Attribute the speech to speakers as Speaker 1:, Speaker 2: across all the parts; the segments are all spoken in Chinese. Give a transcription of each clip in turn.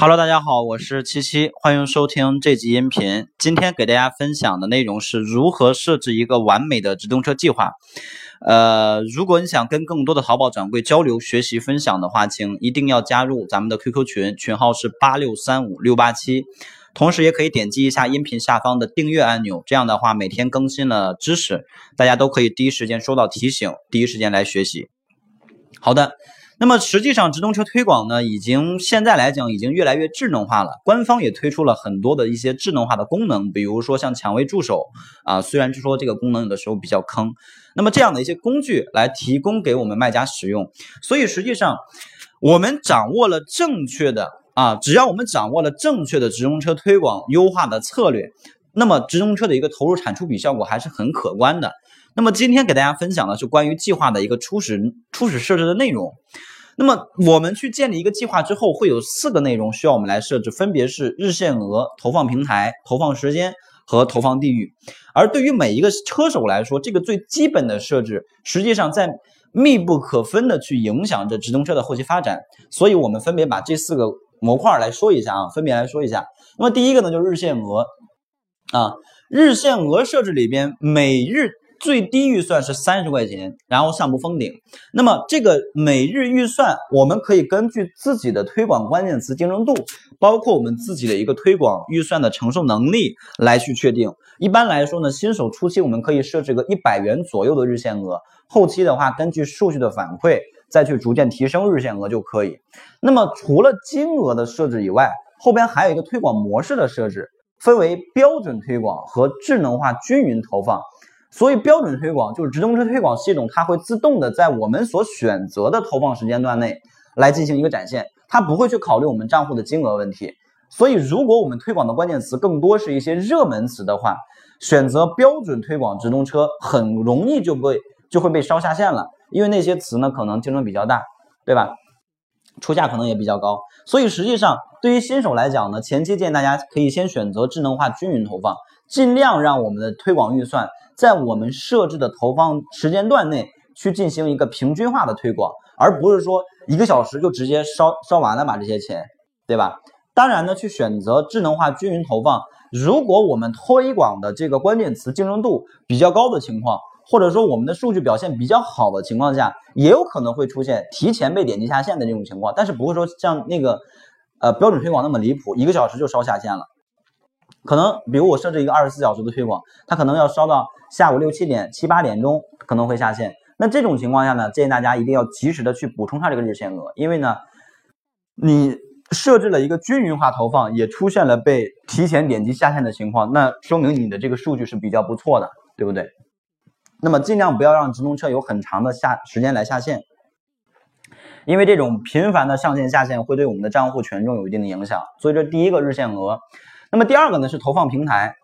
Speaker 1: Hello，大家好，我是七七，欢迎收听这集音频。今天给大家分享的内容是如何设置一个完美的直通车计划。呃，如果你想跟更多的淘宝掌柜交流、学习、分享的话，请一定要加入咱们的 QQ 群，群号是八六三五六八七。同时，也可以点击一下音频下方的订阅按钮，这样的话，每天更新了知识，大家都可以第一时间收到提醒，第一时间来学习。好的。那么实际上，直通车推广呢，已经现在来讲已经越来越智能化了。官方也推出了很多的一些智能化的功能，比如说像蔷薇助手啊，虽然就说这个功能有的时候比较坑，那么这样的一些工具来提供给我们卖家使用。所以实际上，我们掌握了正确的啊，只要我们掌握了正确的直通车推广优化的策略，那么直通车的一个投入产出比效果还是很可观的。那么今天给大家分享的是关于计划的一个初始初始设置的内容。那么我们去建立一个计划之后，会有四个内容需要我们来设置，分别是日限额、投放平台、投放时间和投放地域。而对于每一个车手来说，这个最基本的设置，实际上在密不可分的去影响着直通车的后期发展。所以我们分别把这四个模块来说一下啊，分别来说一下。那么第一个呢，就是日限额啊，日限额设置里边每日。最低预算是三十块钱，然后上不封顶。那么这个每日预算，我们可以根据自己的推广关键词竞争度，包括我们自己的一个推广预算的承受能力来去确定。一般来说呢，新手初期我们可以设置个一百元左右的日限额，后期的话根据数据的反馈再去逐渐提升日限额就可以。那么除了金额的设置以外，后边还有一个推广模式的设置，分为标准推广和智能化均匀投放。所以标准推广就是直通车推广系统，它会自动的在我们所选择的投放时间段内来进行一个展现，它不会去考虑我们账户的金额问题。所以如果我们推广的关键词更多是一些热门词的话，选择标准推广直通车很容易就被就会被烧下线了，因为那些词呢可能竞争比较大，对吧？出价可能也比较高。所以实际上对于新手来讲呢，前期建议大家可以先选择智能化均匀投放，尽量让我们的推广预算。在我们设置的投放时间段内去进行一个平均化的推广，而不是说一个小时就直接烧烧完了把这些钱，对吧？当然呢，去选择智能化均匀投放。如果我们推广的这个关键词竞争度比较高的情况，或者说我们的数据表现比较好的情况下，也有可能会出现提前被点击下线的这种情况，但是不会说像那个呃标准推广那么离谱，一个小时就烧下线了。可能比如我设置一个二十四小时的推广，它可能要烧到下午六七点、七八点钟可能会下线。那这种情况下呢，建议大家一定要及时的去补充它这个日限额，因为呢，你设置了一个均匀化投放，也出现了被提前点击下线的情况，那说明你的这个数据是比较不错的，对不对？那么尽量不要让直通车有很长的下时间来下线，因为这种频繁的上线下线会对我们的账户权重有一定的影响。所以这第一个日限额。那么第二个呢是投放平台，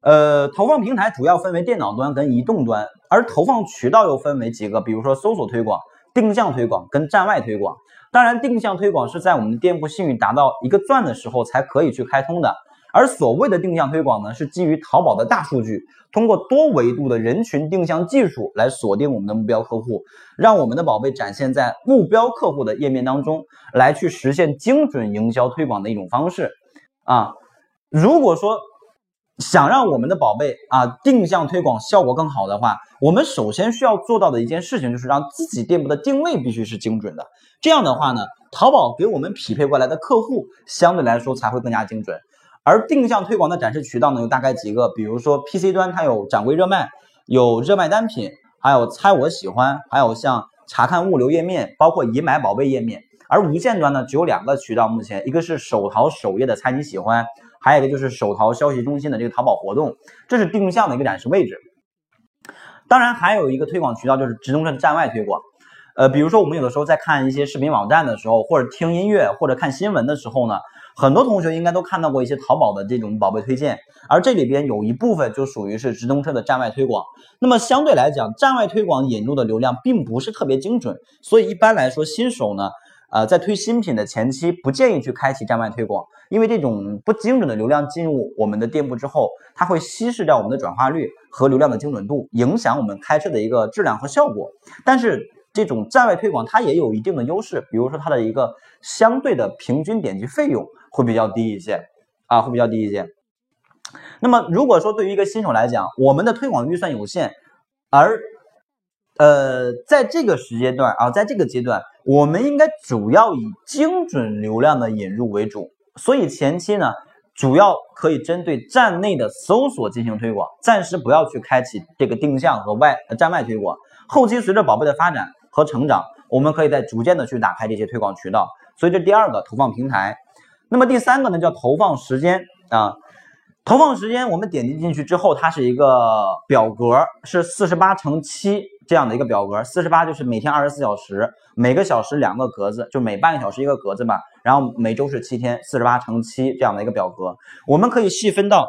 Speaker 1: 呃，投放平台主要分为电脑端跟移动端，而投放渠道又分为几个，比如说搜索推广、定向推广跟站外推广。当然，定向推广是在我们店铺信誉达到一个钻的时候才可以去开通的，而所谓的定向推广呢，是基于淘宝的大数据，通过多维度的人群定向技术来锁定我们的目标客户，让我们的宝贝展现在目标客户的页面当中，来去实现精准营销推广的一种方式啊。如果说想让我们的宝贝啊定向推广效果更好的话，我们首先需要做到的一件事情就是让自己店铺的定位必须是精准的。这样的话呢，淘宝给我们匹配过来的客户相对来说才会更加精准。而定向推广的展示渠道呢，有大概几个，比如说 PC 端它有掌柜热卖，有热卖单品，还有猜我喜欢，还有像查看物流页面，包括已买宝贝页面。而无线端呢，只有两个渠道，目前一个是手淘首页的猜你喜欢。还有一个就是手淘消息中心的这个淘宝活动，这是定向的一个展示位置。当然，还有一个推广渠道就是直通车的站外推广。呃，比如说我们有的时候在看一些视频网站的时候，或者听音乐，或者看新闻的时候呢，很多同学应该都看到过一些淘宝的这种宝贝推荐，而这里边有一部分就属于是直通车的站外推广。那么相对来讲，站外推广引入的流量并不是特别精准，所以一般来说新手呢。呃，在推新品的前期，不建议去开启站外推广，因为这种不精准的流量进入我们的店铺之后，它会稀释掉我们的转化率和流量的精准度，影响我们开设的一个质量和效果。但是这种站外推广它也有一定的优势，比如说它的一个相对的平均点击费用会比较低一些啊，会比较低一些。那么如果说对于一个新手来讲，我们的推广预算有限，而呃在这个时间段啊，在这个阶段，我们应该主要以精准流量的引入为主，所以前期呢。主要可以针对站内的搜索进行推广，暂时不要去开启这个定向和外站外推广。后期随着宝贝的发展和成长，我们可以再逐渐的去打开这些推广渠道。所以这第二个投放平台，那么第三个呢叫投放时间啊。投放时间我们点击进去之后，它是一个表格，是四十八乘七。这样的一个表格，四十八就是每天二十四小时，每个小时两个格子，就每半个小时一个格子嘛。然后每周是七天，四十八乘七这样的一个表格，我们可以细分到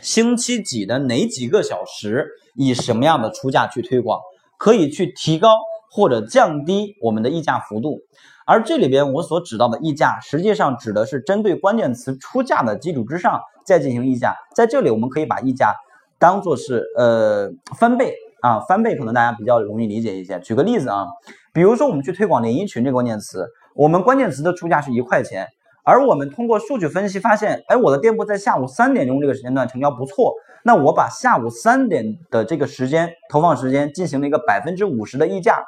Speaker 1: 星期几的哪几个小时，以什么样的出价去推广，可以去提高或者降低我们的溢价幅度。而这里边我所指到的溢价，实际上指的是针对关键词出价的基础之上再进行溢价。在这里，我们可以把溢价当做是呃翻倍。啊，翻倍可能大家比较容易理解一些。举个例子啊，比如说我们去推广连衣裙这个关键词，我们关键词的出价是一块钱，而我们通过数据分析发现，哎，我的店铺在下午三点钟这个时间段成交不错，那我把下午三点的这个时间投放时间进行了一个百分之五十的溢价，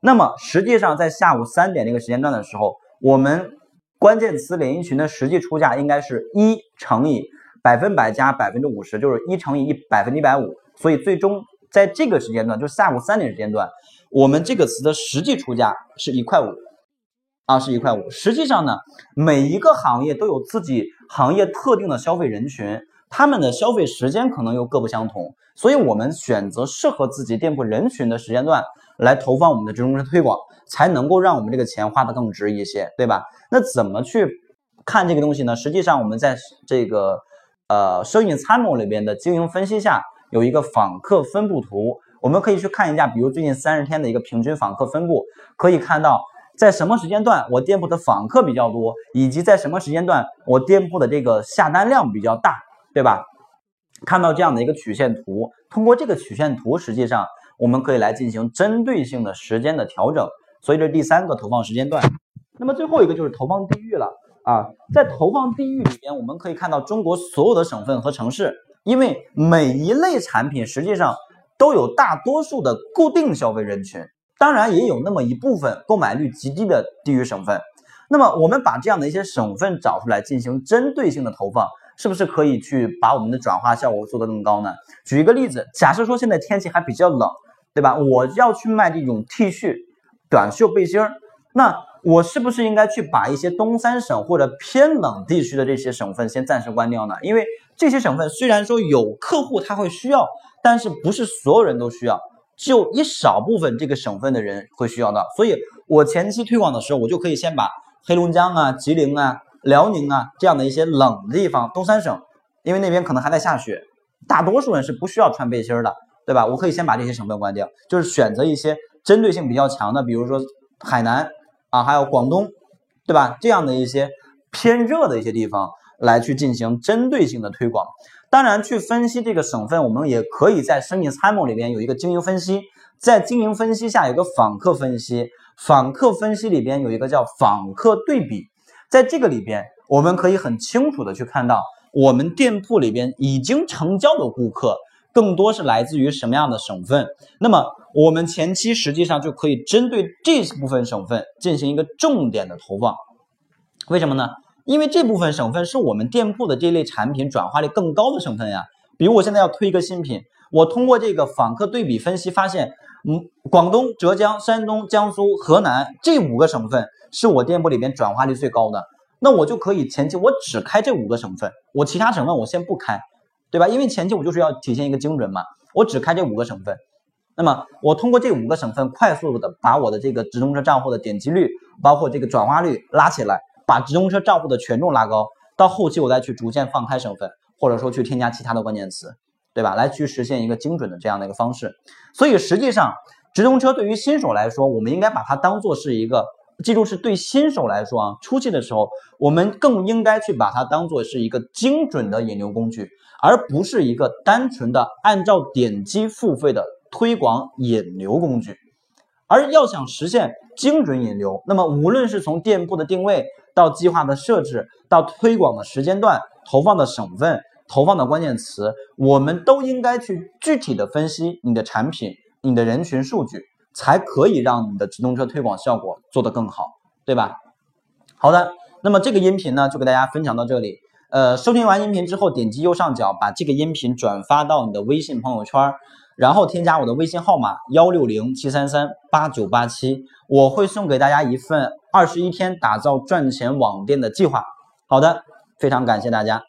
Speaker 1: 那么实际上在下午三点这个时间段的时候，我们关键词连衣裙的实际出价应该是一乘以百分百加百分之五十，就是一乘以一百分之一百五，所以最终。在这个时间段，就下午三点时间段，我们这个词的实际出价是一块五，啊，是一块五。实际上呢，每一个行业都有自己行业特定的消费人群，他们的消费时间可能又各不相同，所以我们选择适合自己店铺人群的时间段来投放我们的直通车推广，才能够让我们这个钱花的更值一些，对吧？那怎么去看这个东西呢？实际上，我们在这个呃生意参谋里边的经营分析下。有一个访客分布图，我们可以去看一下，比如最近三十天的一个平均访客分布，可以看到在什么时间段我店铺的访客比较多，以及在什么时间段我店铺的这个下单量比较大，对吧？看到这样的一个曲线图，通过这个曲线图，实际上我们可以来进行针对性的时间的调整。所以这第三个投放时间段，那么最后一个就是投放地域了啊，在投放地域里边，我们可以看到中国所有的省份和城市。因为每一类产品实际上都有大多数的固定消费人群，当然也有那么一部分购买率极低的地域省份。那么我们把这样的一些省份找出来进行针对性的投放，是不是可以去把我们的转化效果做得更高呢？举一个例子，假设说现在天气还比较冷，对吧？我要去卖这种 T 恤、短袖背心儿，那我是不是应该去把一些东三省或者偏冷地区的这些省份先暂时关掉呢？因为这些省份虽然说有客户他会需要，但是不是所有人都需要，只有一少部分这个省份的人会需要到。所以我前期推广的时候，我就可以先把黑龙江啊、吉林啊、辽宁啊这样的一些冷的地方，东三省，因为那边可能还在下雪，大多数人是不需要穿背心的，对吧？我可以先把这些省份关掉，就是选择一些针对性比较强的，比如说海南啊，还有广东，对吧？这样的一些偏热的一些地方。来去进行针对性的推广，当然去分析这个省份，我们也可以在生意参谋里边有一个经营分析，在经营分析下有个访客分析，访客分析里边有一个叫访客对比，在这个里边我们可以很清楚的去看到，我们店铺里边已经成交的顾客更多是来自于什么样的省份，那么我们前期实际上就可以针对这部分省份进行一个重点的投放，为什么呢？因为这部分省份是我们店铺的这类产品转化率更高的省份呀。比如我现在要推一个新品，我通过这个访客对比分析发现，嗯，广东、浙江、山东、江苏、河南这五个省份是我店铺里边转化率最高的，那我就可以前期我只开这五个省份，我其他省份我先不开，对吧？因为前期我就是要体现一个精准嘛，我只开这五个省份。那么我通过这五个省份快速的把我的这个直通车账户的点击率，包括这个转化率拉起来。把直通车账户的权重拉高，到后期我再去逐渐放开省份，或者说去添加其他的关键词，对吧？来去实现一个精准的这样的一个方式。所以实际上，直通车对于新手来说，我们应该把它当做是一个，记住是对新手来说啊，初期的时候，我们更应该去把它当做是一个精准的引流工具，而不是一个单纯的按照点击付费的推广引流工具。而要想实现精准引流，那么无论是从店铺的定位到计划的设置，到推广的时间段、投放的省份、投放的关键词，我们都应该去具体的分析你的产品、你的人群数据，才可以让你的直通车推广效果做得更好，对吧？好的，那么这个音频呢，就给大家分享到这里。呃，收听完音频之后，点击右上角把这个音频转发到你的微信朋友圈。然后添加我的微信号码幺六零七三三八九八七，我会送给大家一份二十一天打造赚钱网店的计划。好的，非常感谢大家。